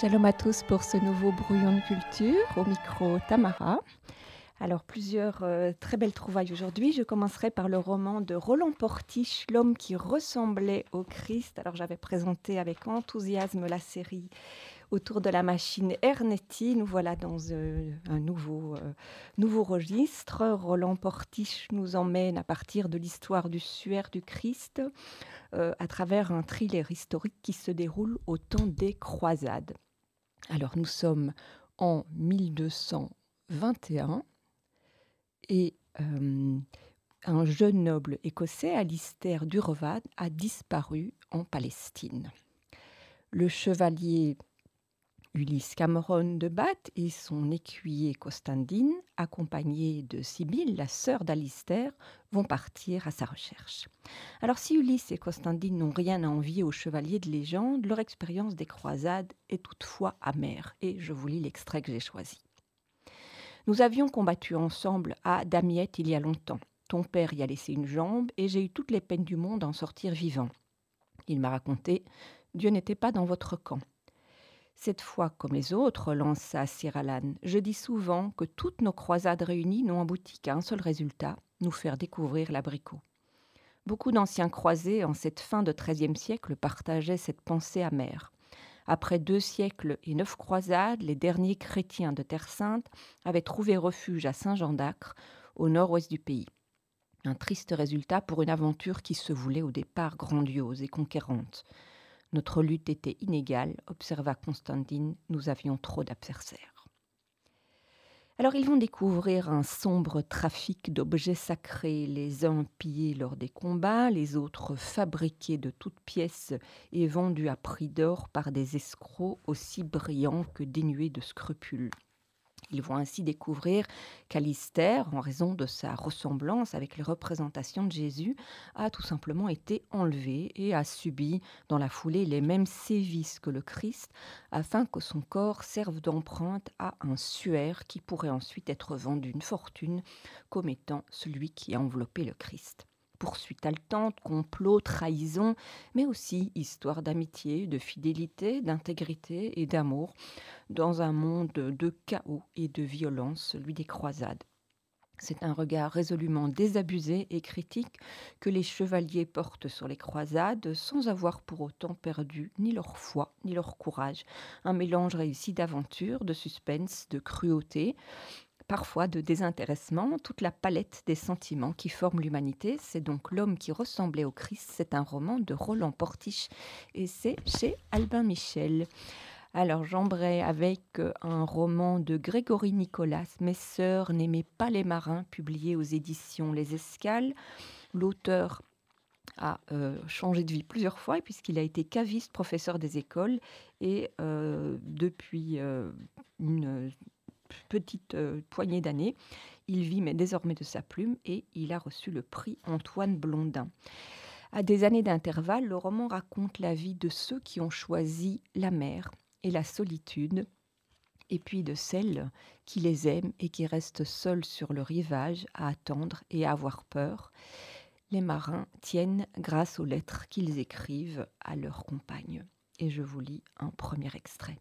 Shalom à tous pour ce nouveau brouillon de culture au micro Tamara. Alors plusieurs euh, très belles trouvailles aujourd'hui. Je commencerai par le roman de Roland Portiche, L'homme qui ressemblait au Christ. Alors j'avais présenté avec enthousiasme la série autour de la machine Ernetti. Nous voilà dans euh, un nouveau, euh, nouveau registre. Roland Portiche nous emmène à partir de l'histoire du suaire du Christ à travers un thriller historique qui se déroule au temps des croisades. Alors nous sommes en 1221 et un jeune noble écossais, Alistair Durvad, a disparu en Palestine. Le chevalier Ulysse Cameron de Bath et son écuyer Costandine, accompagnés de Sibylle, la sœur d'Alistair, vont partir à sa recherche. Alors si Ulysse et Costandine n'ont rien à envier aux chevaliers de légende, leur expérience des croisades est toutefois amère, et je vous lis l'extrait que j'ai choisi. Nous avions combattu ensemble à Damiette il y a longtemps. Ton père y a laissé une jambe, et j'ai eu toutes les peines du monde à en sortir vivant. Il m'a raconté Dieu n'était pas dans votre camp. Cette fois, comme les autres, lança Sir Alan, je dis souvent que toutes nos croisades réunies n'ont abouti qu'à un seul résultat, nous faire découvrir l'abricot. Beaucoup d'anciens croisés en cette fin de XIIIe siècle partageaient cette pensée amère. Après deux siècles et neuf croisades, les derniers chrétiens de Terre Sainte avaient trouvé refuge à Saint-Jean d'Acre, au nord-ouest du pays. Un triste résultat pour une aventure qui se voulait au départ grandiose et conquérante. Notre lutte était inégale, observa Constantine, nous avions trop d'adversaires. Alors ils vont découvrir un sombre trafic d'objets sacrés, les uns pillés lors des combats, les autres fabriqués de toutes pièces et vendus à prix d'or par des escrocs aussi brillants que dénués de scrupules. Ils vont ainsi découvrir qu'Alister, en raison de sa ressemblance avec les représentations de Jésus, a tout simplement été enlevé et a subi dans la foulée les mêmes sévices que le Christ, afin que son corps serve d'empreinte à un suaire qui pourrait ensuite être vendu une fortune comme étant celui qui a enveloppé le Christ poursuite haletante, complot, trahison, mais aussi histoire d'amitié, de fidélité, d'intégrité et d'amour dans un monde de chaos et de violence, celui des croisades. C'est un regard résolument désabusé et critique que les chevaliers portent sur les croisades sans avoir pour autant perdu ni leur foi ni leur courage. Un mélange réussi d'aventure, de suspense, de cruauté, parfois de désintéressement, toute la palette des sentiments qui forment l'humanité. C'est donc L'homme qui ressemblait au Christ. C'est un roman de Roland Portiche et c'est chez Albin Michel. Alors j'embrais avec euh, un roman de Grégory Nicolas, Mes sœurs n'aimaient pas les marins, publié aux éditions Les Escales. L'auteur a euh, changé de vie plusieurs fois puisqu'il a été caviste, professeur des écoles et euh, depuis une petite euh, poignée d'années. Il vit mais désormais de sa plume et il a reçu le prix Antoine Blondin. À des années d'intervalle, le roman raconte la vie de ceux qui ont choisi la mer et la solitude, et puis de celles qui les aiment et qui restent seuls sur le rivage à attendre et à avoir peur. Les marins tiennent grâce aux lettres qu'ils écrivent à leurs compagnes. Et je vous lis un premier extrait.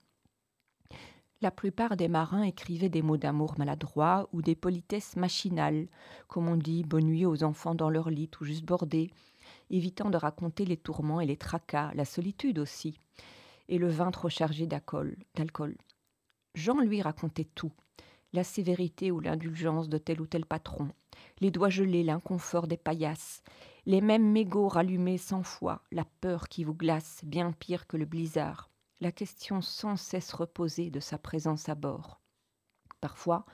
La plupart des marins écrivaient des mots d'amour maladroits ou des politesses machinales, comme on dit bonne nuit aux enfants dans leur lit tout juste bordés, évitant de raconter les tourments et les tracas, la solitude aussi, et le vin trop chargé d'alcool. Jean lui racontait tout, la sévérité ou l'indulgence de tel ou tel patron, les doigts gelés, l'inconfort des paillasses, les mêmes mégots rallumés cent fois, la peur qui vous glace, bien pire que le blizzard, la question sans cesse reposée de sa présence à bord. Parfois,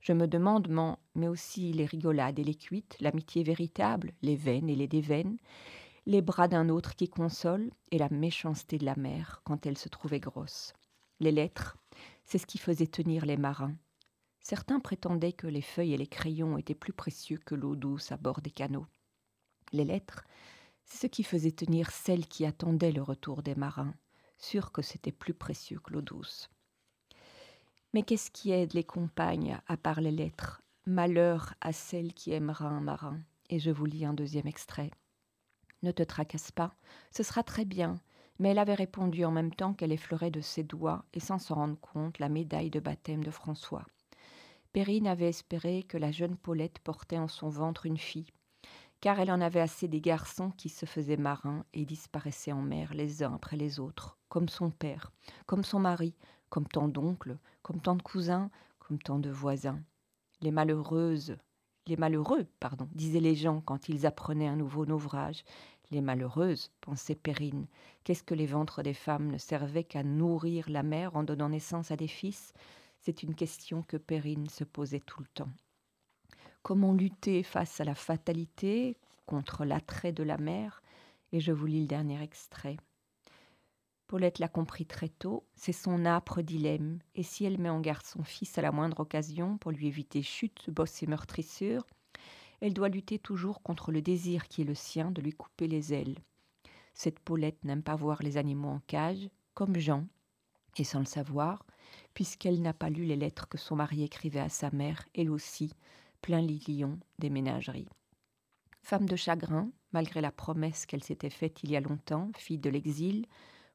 je me demande, mais aussi les rigolades et les cuites, l'amitié véritable, les veines et les déveines, les bras d'un autre qui console et la méchanceté de la mer quand elle se trouvait grosse. Les lettres, c'est ce qui faisait tenir les marins. Certains prétendaient que les feuilles et les crayons étaient plus précieux que l'eau douce à bord des canaux. Les lettres, c'est ce qui faisait tenir celles qui attendaient le retour des marins, sûr que c'était plus précieux que l'eau douce. Mais qu'est-ce qui aide les compagnes à part les lettres? Malheur à celle qui aimera un marin. Et je vous lis un deuxième extrait. Ne te tracasse pas, ce sera très bien. Mais elle avait répondu en même temps qu'elle effleurait de ses doigts, et sans s'en rendre compte, la médaille de baptême de François. Perrine avait espéré que la jeune Paulette portait en son ventre une fille, car elle en avait assez des garçons qui se faisaient marins et disparaissaient en mer les uns après les autres, comme son père, comme son mari, comme tant d'oncles, comme tant de cousins, comme tant de voisins. Les malheureuses, les malheureux, pardon, disaient les gens quand ils apprenaient un nouveau naufrage. Les malheureuses, pensait Perrine, qu'est-ce que les ventres des femmes ne servaient qu'à nourrir la mère en donnant naissance à des fils? C'est une question que Perrine se posait tout le temps. Comment lutter face à la fatalité, contre l'attrait de la mère? Et je vous lis le dernier extrait. Paulette l'a compris très tôt, c'est son âpre dilemme, et si elle met en garde son fils à la moindre occasion pour lui éviter chute, bosse et meurtrissure, elle doit lutter toujours contre le désir qui est le sien de lui couper les ailes. Cette Paulette n'aime pas voir les animaux en cage, comme Jean, et sans le savoir, puisqu'elle n'a pas lu les lettres que son mari écrivait à sa mère, elle aussi, plein lit lion des ménageries. Femme de chagrin, malgré la promesse qu'elle s'était faite il y a longtemps, fille de l'exil,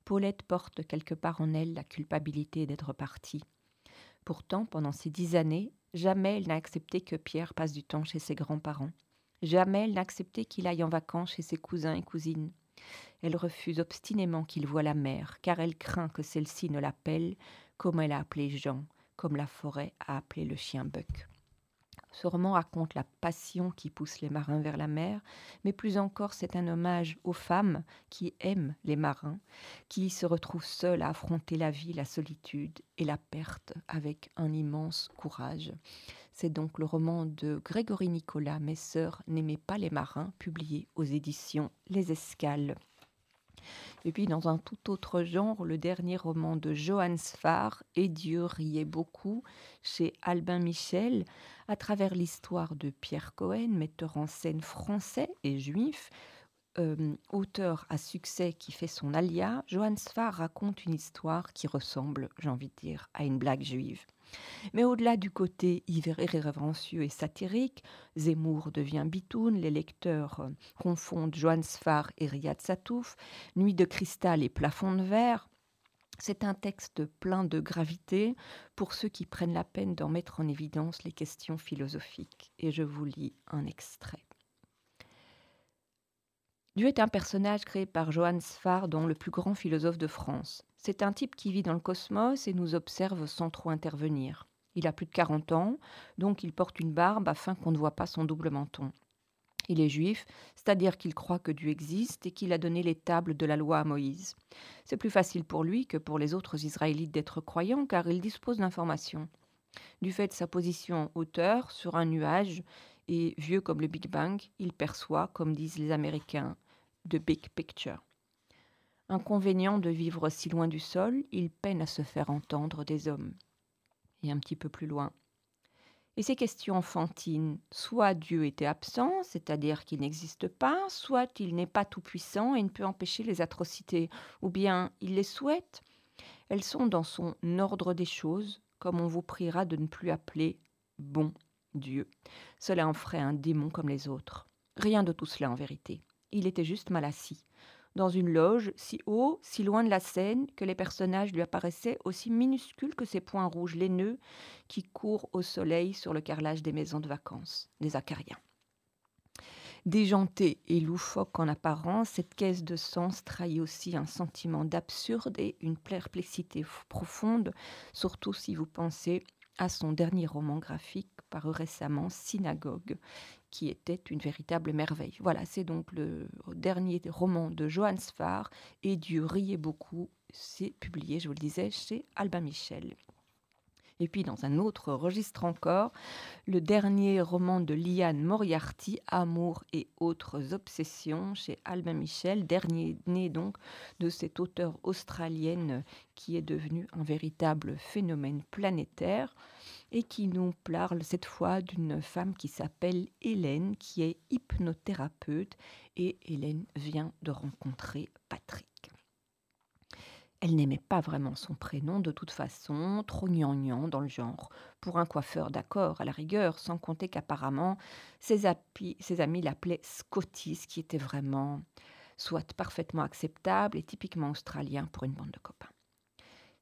Paulette porte quelque part en elle la culpabilité d'être partie. Pourtant, pendant ces dix années, jamais elle n'a accepté que Pierre passe du temps chez ses grands-parents. Jamais elle n'a accepté qu'il aille en vacances chez ses cousins et cousines. Elle refuse obstinément qu'il voie la mère, car elle craint que celle-ci ne l'appelle comme elle a appelé Jean, comme la forêt a appelé le chien Buck. Ce roman raconte la passion qui pousse les marins vers la mer, mais plus encore c'est un hommage aux femmes qui aiment les marins, qui se retrouvent seules à affronter la vie, la solitude et la perte avec un immense courage. C'est donc le roman de Grégory Nicolas, Mes sœurs n'aimaient pas les marins, publié aux éditions Les Escales. Et puis, dans un tout autre genre, le dernier roman de Johann Sfar, Et Dieu riait beaucoup, chez Albin Michel, à travers l'histoire de Pierre Cohen, metteur en scène français et juif, euh, auteur à succès qui fait son alia, Johann Sfar raconte une histoire qui ressemble, j'ai envie de dire, à une blague juive. Mais au-delà du côté irrévérencieux et satirique, Zemmour devient bitoun, les lecteurs euh, confondent Johann Sfar et Riyad Satouf, Nuit de cristal et plafond de verre. C'est un texte plein de gravité pour ceux qui prennent la peine d'en mettre en évidence les questions philosophiques. Et je vous lis un extrait. Dieu est un personnage créé par Johann Sfar, dont le plus grand philosophe de France. C'est un type qui vit dans le cosmos et nous observe sans trop intervenir. Il a plus de 40 ans, donc il porte une barbe afin qu'on ne voit pas son double menton. Il est juif, c'est-à-dire qu'il croit que Dieu existe et qu'il a donné les tables de la loi à Moïse. C'est plus facile pour lui que pour les autres Israélites d'être croyants car il dispose d'informations. Du fait de sa position hauteur, sur un nuage, et vieux comme le Big Bang, il perçoit, comme disent les Américains, the big picture. Inconvénient de vivre si loin du sol, il peine à se faire entendre des hommes. Et un petit peu plus loin. Et ces questions enfantines, soit Dieu était absent, c'est-à-dire qu'il n'existe pas, soit il n'est pas tout-puissant et ne peut empêcher les atrocités, ou bien il les souhaite, elles sont dans son ordre des choses, comme on vous priera de ne plus appeler bon Dieu. Cela en ferait un démon comme les autres. Rien de tout cela en vérité. Il était juste mal assis, dans une loge si haut, si loin de la scène, que les personnages lui apparaissaient aussi minuscules que ces points rouges laineux qui courent au soleil sur le carrelage des maisons de vacances, des acariens. Déjanté et loufoque en apparence, cette caisse de sens trahit aussi un sentiment d'absurde et une perplexité profonde, surtout si vous pensez à son dernier roman graphique paru récemment, Synagogue, qui était une véritable merveille. Voilà, c'est donc le dernier roman de Johann Sfar, et Dieu riait beaucoup. C'est publié, je vous le disais, chez Albin Michel. Et puis dans un autre registre encore, le dernier roman de Liane Moriarty, Amour et autres obsessions, chez Albin Michel, dernier né donc de cette auteure australienne qui est devenue un véritable phénomène planétaire et qui nous parle cette fois d'une femme qui s'appelle Hélène, qui est hypnothérapeute, et Hélène vient de rencontrer Patrick. Elle n'aimait pas vraiment son prénom de toute façon, trop gnangnan dans le genre. Pour un coiffeur, d'accord, à la rigueur, sans compter qu'apparemment ses, ses, amis l'appelaient Scotty, ce qui était vraiment soit parfaitement acceptable et typiquement australien pour une bande de copains.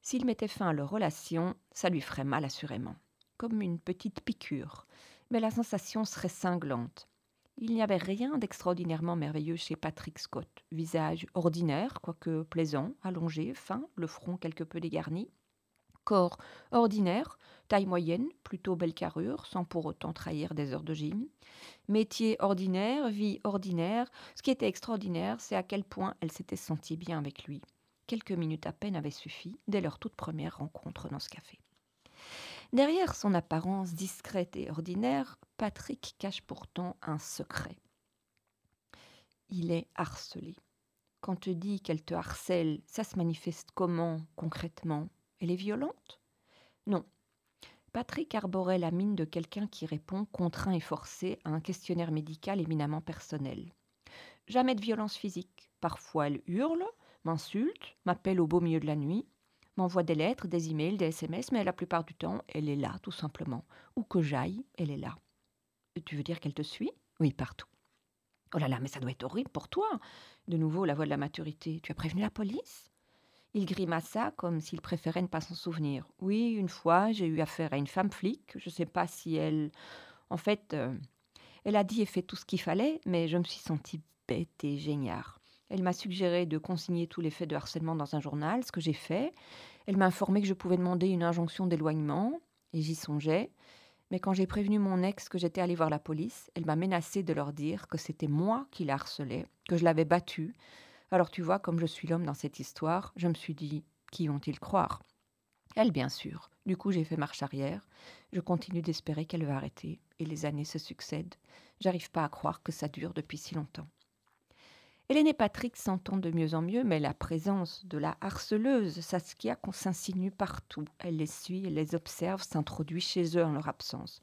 S'il mettait fin à leur relation, ça lui ferait mal assurément, comme une petite piqûre, mais la sensation serait cinglante. Il n'y avait rien d'extraordinairement merveilleux chez Patrick Scott. Visage ordinaire, quoique plaisant, allongé, fin, le front quelque peu dégarni. Corps ordinaire, taille moyenne, plutôt belle carrure, sans pour autant trahir des heures de gym. Métier ordinaire, vie ordinaire. Ce qui était extraordinaire, c'est à quel point elle s'était sentie bien avec lui. Quelques minutes à peine avaient suffi dès leur toute première rencontre dans ce café. Derrière son apparence discrète et ordinaire, Patrick cache pourtant un secret. Il est harcelé. Quand te dit qu'elle te harcèle, ça se manifeste comment concrètement? Elle est violente? Non. Patrick arborait la mine de quelqu'un qui répond contraint et forcé à un questionnaire médical éminemment personnel. Jamais de violence physique. Parfois elle hurle, m'insulte, m'appelle au beau milieu de la nuit, m'envoie des lettres, des emails, des SMS, mais la plupart du temps, elle est là, tout simplement. Où que j'aille, elle est là. Tu veux dire qu'elle te suit? Oui, partout. Oh là là, mais ça doit être horrible pour toi. De nouveau, la voix de la maturité. Tu as prévenu la police? Il grimaça comme s'il préférait ne pas s'en souvenir. Oui, une fois, j'ai eu affaire à une femme flic. Je ne sais pas si elle. En fait, euh, elle a dit et fait tout ce qu'il fallait, mais je me suis sentie bête et géniard. Elle m'a suggéré de consigner tous les faits de harcèlement dans un journal, ce que j'ai fait. Elle m'a informé que je pouvais demander une injonction d'éloignement, et j'y songeais. Mais quand j'ai prévenu mon ex que j'étais allée voir la police, elle m'a menacé de leur dire que c'était moi qui la harcelais, que je l'avais battue. Alors tu vois, comme je suis l'homme dans cette histoire, je me suis dit, qui vont-ils croire? Elle, bien sûr. Du coup, j'ai fait marche arrière. Je continue d'espérer qu'elle va arrêter, et les années se succèdent. J'arrive pas à croire que ça dure depuis si longtemps. Hélène et Patrick s'entendent de mieux en mieux, mais la présence de la harceleuse Saskia s'insinue partout. Elle les suit, elle les observe, s'introduit chez eux en leur absence.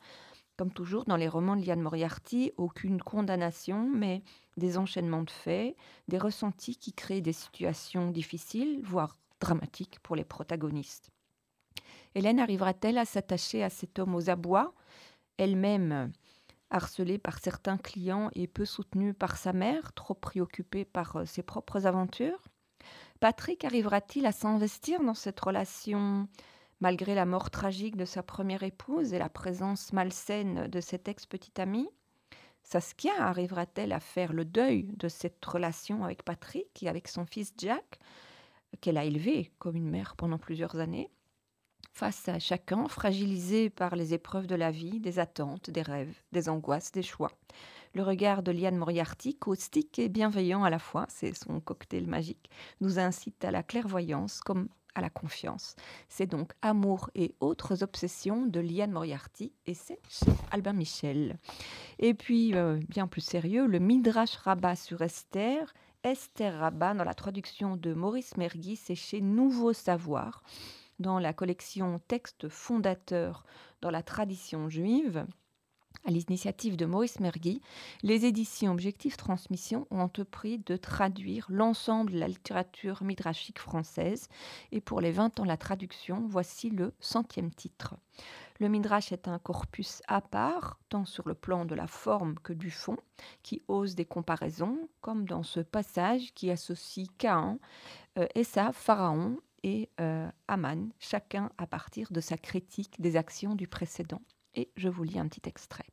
Comme toujours dans les romans de Liane Moriarty, aucune condamnation, mais des enchaînements de faits, des ressentis qui créent des situations difficiles, voire dramatiques pour les protagonistes. Hélène arrivera-t-elle à s'attacher à cet homme aux abois, elle-même harcelé par certains clients et peu soutenu par sa mère, trop préoccupée par euh, ses propres aventures. Patrick arrivera-t-il à s'investir dans cette relation malgré la mort tragique de sa première épouse et la présence malsaine de cet ex-petit ami? Saskia arrivera-t-elle à faire le deuil de cette relation avec Patrick et avec son fils Jack, qu'elle a élevé comme une mère pendant plusieurs années? Face à chacun, fragilisé par les épreuves de la vie, des attentes, des rêves, des angoisses, des choix. Le regard de Liane Moriarty, caustique et bienveillant à la fois, c'est son cocktail magique, nous incite à la clairvoyance comme à la confiance. C'est donc Amour et autres obsessions de Liane Moriarty et c'est chez Albin Michel. Et puis, euh, bien plus sérieux, le Midrash Rabbah sur Esther, Esther Rabbah dans la traduction de Maurice Mergui, c'est chez Nouveau Savoir dans la collection Textes fondateurs dans la tradition juive, à l'initiative de Maurice Mergui, les éditions Objectif Transmission ont entrepris de traduire l'ensemble de la littérature midrashique française. Et pour les 20 ans de la traduction, voici le centième titre. Le midrash est un corpus à part, tant sur le plan de la forme que du fond, qui ose des comparaisons, comme dans ce passage qui associe Cain, euh, Essa, Pharaon et euh, Aman, chacun à partir de sa critique des actions du précédent. Et je vous lis un petit extrait.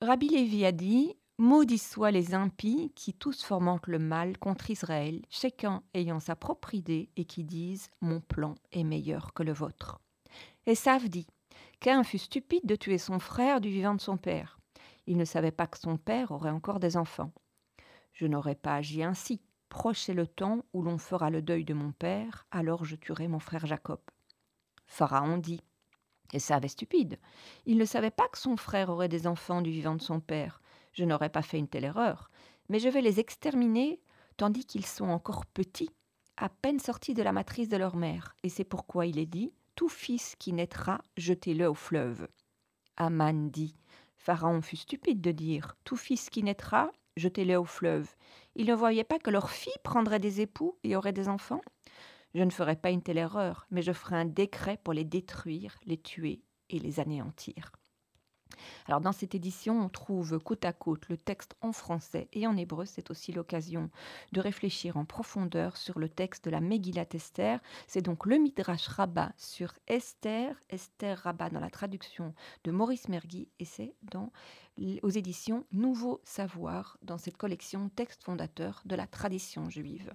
Rabbi Lévi a dit Maudits soient les impies qui tous fomentent le mal contre Israël, chacun ayant sa propre idée et qui disent Mon plan est meilleur que le vôtre. Et Sav dit Qu'un fut stupide de tuer son frère du vivant de son père. Il ne savait pas que son père aurait encore des enfants. Je n'aurais pas agi ainsi, Proche est le temps où l'on fera le deuil de mon père, alors je tuerai mon frère Jacob. Pharaon dit Et ça avait stupide. Il ne savait pas que son frère aurait des enfants du vivant de son père. Je n'aurais pas fait une telle erreur. Mais je vais les exterminer tandis qu'ils sont encore petits, à peine sortis de la matrice de leur mère. Et c'est pourquoi il est dit Tout fils qui naîtra, jetez-le au fleuve. Aman dit Pharaon fut stupide de dire Tout fils qui naîtra, jetez-les au fleuve. Ils ne voyaient pas que leur fille prendrait des époux et aurait des enfants? Je ne ferai pas une telle erreur, mais je ferai un décret pour les détruire, les tuer et les anéantir. Alors dans cette édition, on trouve côte à côte le texte en français et en hébreu. C'est aussi l'occasion de réfléchir en profondeur sur le texte de la Megillat Esther. C'est donc le Midrash Rabbah sur Esther, Esther Rabbah dans la traduction de Maurice Mergui et c'est aux éditions Nouveau Savoir dans cette collection Texte fondateur de la tradition juive.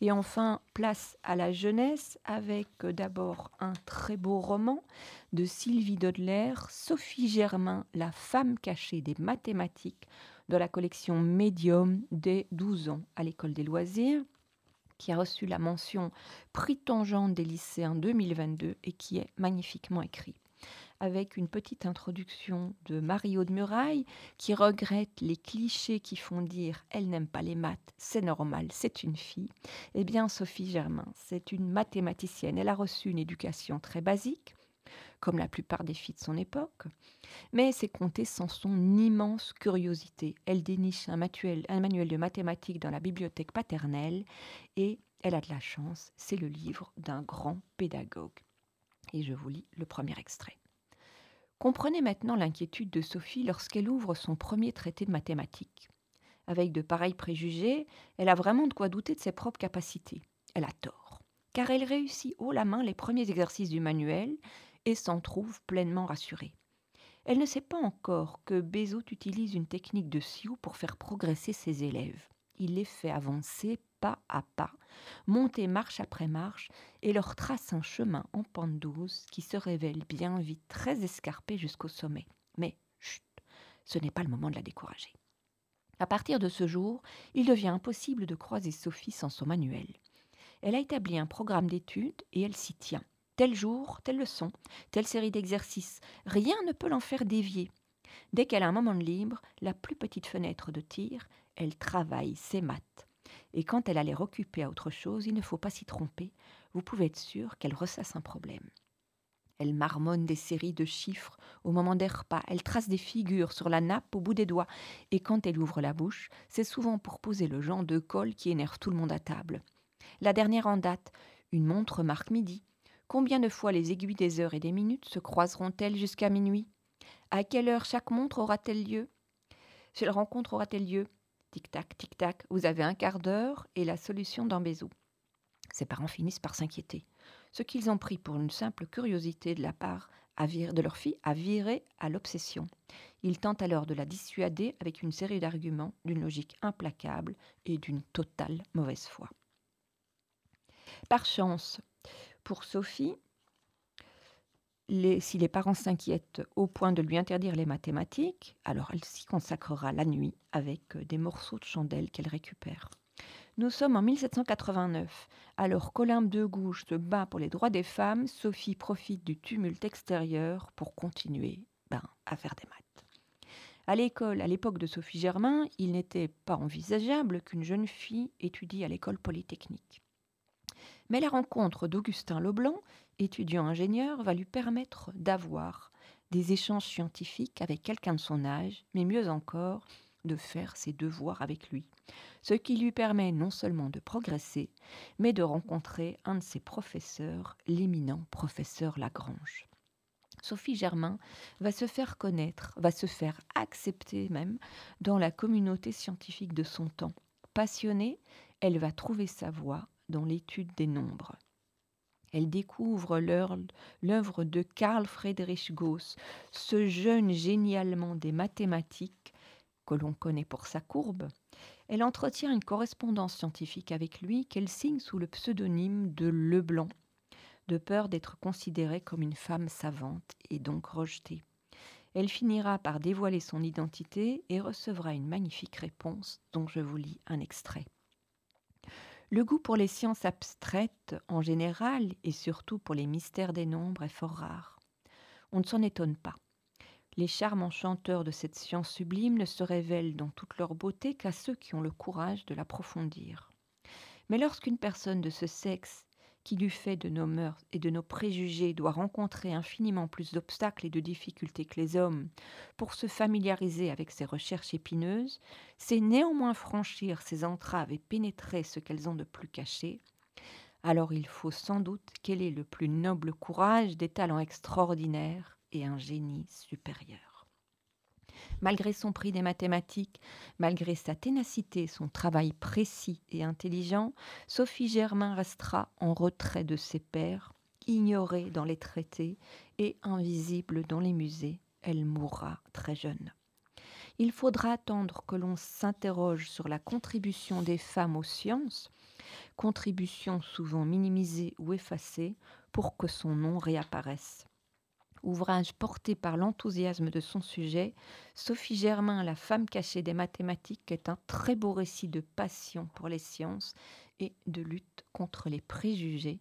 Et enfin, place à la jeunesse avec euh, d'abord un très beau roman de Sylvie Dodler, Sophie Germain, La femme cachée des mathématiques, de la collection Médium des 12 ans à l'école des loisirs, qui a reçu la mention Prix Tangente des lycéens 2022 et qui est magnifiquement écrit avec une petite introduction de Mario de Muraille qui regrette les clichés qui font dire elle n'aime pas les maths, c'est normal, c'est une fille. Eh bien, Sophie Germain, c'est une mathématicienne. Elle a reçu une éducation très basique, comme la plupart des filles de son époque, mais c'est compté sans son immense curiosité. Elle déniche un manuel, un manuel de mathématiques dans la bibliothèque paternelle et elle a de la chance, c'est le livre d'un grand pédagogue. Et je vous lis le premier extrait. Comprenez maintenant l'inquiétude de Sophie lorsqu'elle ouvre son premier traité de mathématiques. Avec de pareils préjugés, elle a vraiment de quoi douter de ses propres capacités. Elle a tort, car elle réussit haut la main les premiers exercices du manuel et s'en trouve pleinement rassurée. Elle ne sait pas encore que Bézot utilise une technique de Sioux pour faire progresser ses élèves. Il les fait avancer pas à pas, monter marche après marche et leur trace un chemin en pente douce qui se révèle bien vite très escarpé jusqu'au sommet. Mais chut, ce n'est pas le moment de la décourager. À partir de ce jour, il devient impossible de croiser Sophie sans son manuel. Elle a établi un programme d'études et elle s'y tient. Tel jour, telle leçon, telle série d'exercices, rien ne peut l'en faire dévier. Dès qu'elle a un moment de libre, la plus petite fenêtre de tir, elle travaille ses maths. Et quand elle allait recouper à autre chose, il ne faut pas s'y tromper, vous pouvez être sûr qu'elle ressasse un problème. Elle marmonne des séries de chiffres au moment des repas, elle trace des figures sur la nappe au bout des doigts, et quand elle ouvre la bouche, c'est souvent pour poser le genre de colle qui énerve tout le monde à table. La dernière en date, une montre marque midi. Combien de fois les aiguilles des heures et des minutes se croiseront-elles jusqu'à minuit? À quelle heure chaque montre aura-t-elle lieu? Quelle rencontre aura-t-elle lieu? Tic-tac, tic-tac, vous avez un quart d'heure et la solution dans. Ses parents finissent par s'inquiéter. Ce qu'ils ont pris pour une simple curiosité de la part de leur fille a viré à l'obsession. Ils tentent alors de la dissuader avec une série d'arguments d'une logique implacable et d'une totale mauvaise foi. Par chance, pour Sophie, si les parents s'inquiètent au point de lui interdire les mathématiques, alors elle s'y consacrera la nuit avec euh, des morceaux de chandelle qu'elle récupère. Nous sommes en 1789. Alors qu'Olympe de Gouges se bat pour les droits des femmes, Sophie profite du tumulte extérieur pour continuer ben, à faire des maths. À l'école, à l'époque de Sophie Germain, il n'était pas envisageable qu'une jeune fille étudie à l'école polytechnique. Mais la rencontre d'Augustin Leblanc étudiant ingénieur, va lui permettre d'avoir des échanges scientifiques avec quelqu'un de son âge, mais mieux encore, de faire ses devoirs avec lui, ce qui lui permet non seulement de progresser, mais de rencontrer un de ses professeurs, l'éminent professeur Lagrange. Sophie Germain va se faire connaître, va se faire accepter même dans la communauté scientifique de son temps. Passionnée, elle va trouver sa voie dans l'étude des nombres. Elle découvre l'œuvre de Carl Friedrich Gauss, ce jeune génie allemand des mathématiques que l'on connaît pour sa courbe. Elle entretient une correspondance scientifique avec lui qu'elle signe sous le pseudonyme de Leblanc, de peur d'être considérée comme une femme savante et donc rejetée. Elle finira par dévoiler son identité et recevra une magnifique réponse dont je vous lis un extrait. Le goût pour les sciences abstraites en général et surtout pour les mystères des nombres est fort rare. On ne s'en étonne pas. Les charmes enchanteurs de cette science sublime ne se révèlent dans toute leur beauté qu'à ceux qui ont le courage de l'approfondir. Mais lorsqu'une personne de ce sexe qui, du fait de nos mœurs et de nos préjugés, doit rencontrer infiniment plus d'obstacles et de difficultés que les hommes pour se familiariser avec ces recherches épineuses, c'est néanmoins franchir ces entraves et pénétrer ce qu'elles ont de plus caché, alors il faut sans doute qu'elle ait le plus noble courage des talents extraordinaires et un génie supérieur. Malgré son prix des mathématiques, malgré sa ténacité, son travail précis et intelligent, Sophie Germain restera en retrait de ses pairs, ignorée dans les traités et invisible dans les musées. Elle mourra très jeune. Il faudra attendre que l'on s'interroge sur la contribution des femmes aux sciences, contribution souvent minimisée ou effacée, pour que son nom réapparaisse ouvrage porté par l'enthousiasme de son sujet, Sophie Germain, La femme cachée des mathématiques, est un très beau récit de passion pour les sciences et de lutte contre les préjugés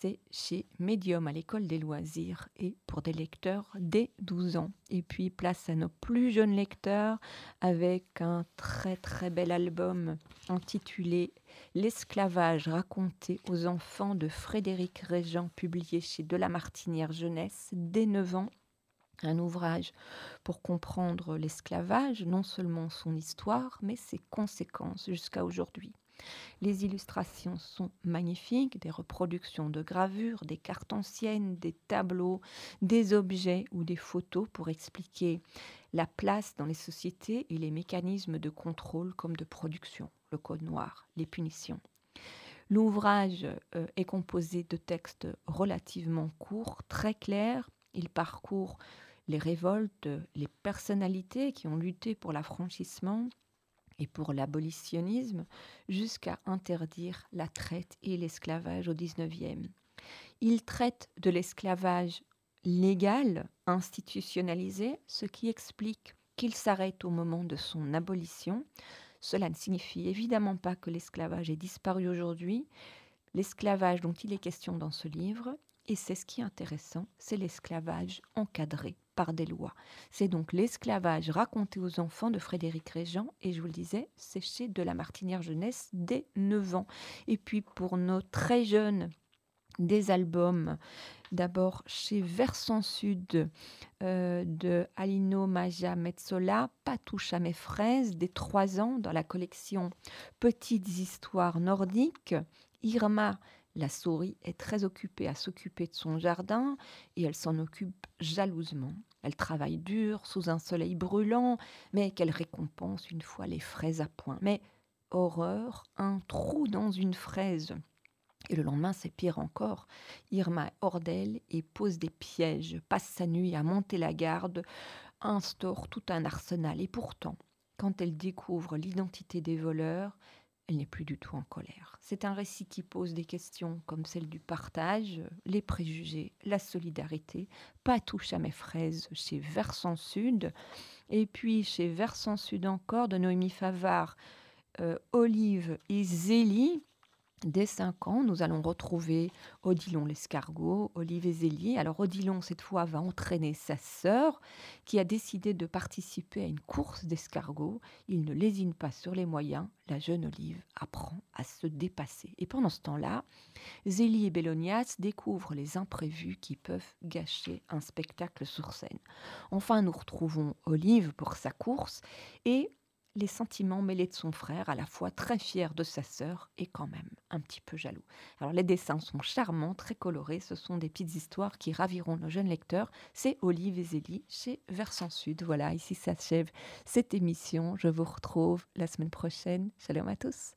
c'est chez Medium à l'école des loisirs et pour des lecteurs dès 12 ans. Et puis place à nos plus jeunes lecteurs avec un très très bel album intitulé L'esclavage raconté aux enfants de Frédéric Régent publié chez De la Martinière Jeunesse dès 9 ans un ouvrage pour comprendre l'esclavage, non seulement son histoire, mais ses conséquences jusqu'à aujourd'hui. Les illustrations sont magnifiques, des reproductions de gravures, des cartes anciennes, des tableaux, des objets ou des photos pour expliquer la place dans les sociétés et les mécanismes de contrôle comme de production, le code noir, les punitions. L'ouvrage euh, est composé de textes relativement courts, très clairs. Il parcourt les révoltes, les personnalités qui ont lutté pour l'affranchissement, et pour l'abolitionnisme jusqu'à interdire la traite et l'esclavage au XIXe. Il traite de l'esclavage légal, institutionnalisé, ce qui explique qu'il s'arrête au moment de son abolition. Cela ne signifie évidemment pas que l'esclavage ait disparu aujourd'hui. L'esclavage dont il est question dans ce livre, et c'est ce qui est intéressant, c'est l'esclavage encadré des lois. C'est donc l'esclavage raconté aux enfants de Frédéric Régent, et je vous le disais, c'est chez de la Martinière Jeunesse dès 9 ans. Et puis pour nos très jeunes, des albums. D'abord chez Versant Sud euh, de Alino Maja Metzola, Pas touche à mes fraises, des 3 ans dans la collection Petites histoires nordiques. Irma la souris est très occupée à s'occuper de son jardin et elle s'en occupe jalousement. Elle travaille dur sous un soleil brûlant, mais qu'elle récompense une fois les fraises à point. Mais horreur, un trou dans une fraise. Et le lendemain, c'est pire encore. Irma est hors d'elle et pose des pièges, passe sa nuit à monter la garde, instaure tout un arsenal. Et pourtant, quand elle découvre l'identité des voleurs, elle n'est plus du tout en colère. C'est un récit qui pose des questions comme celle du partage, les préjugés, la solidarité. Pas touche à mes fraises chez Versant Sud. Et puis chez Versant Sud encore de Noémie Favard, euh, Olive et Zélie Dès 5 ans, nous allons retrouver Odilon l'escargot, Olive Zélie. Alors Odilon, cette fois, va entraîner sa sœur qui a décidé de participer à une course d'escargots. Il ne lésine pas sur les moyens. La jeune Olive apprend à se dépasser. Et pendant ce temps-là, Zélie et Bellonias découvrent les imprévus qui peuvent gâcher un spectacle sur scène. Enfin, nous retrouvons Olive pour sa course et les sentiments mêlés de son frère, à la fois très fier de sa sœur et quand même un petit peu jaloux. Alors les dessins sont charmants, très colorés, ce sont des petites histoires qui raviront nos jeunes lecteurs. C'est Olive et Zélie chez Versant Sud. Voilà, ici s'achève cette émission. Je vous retrouve la semaine prochaine. Shalom à tous.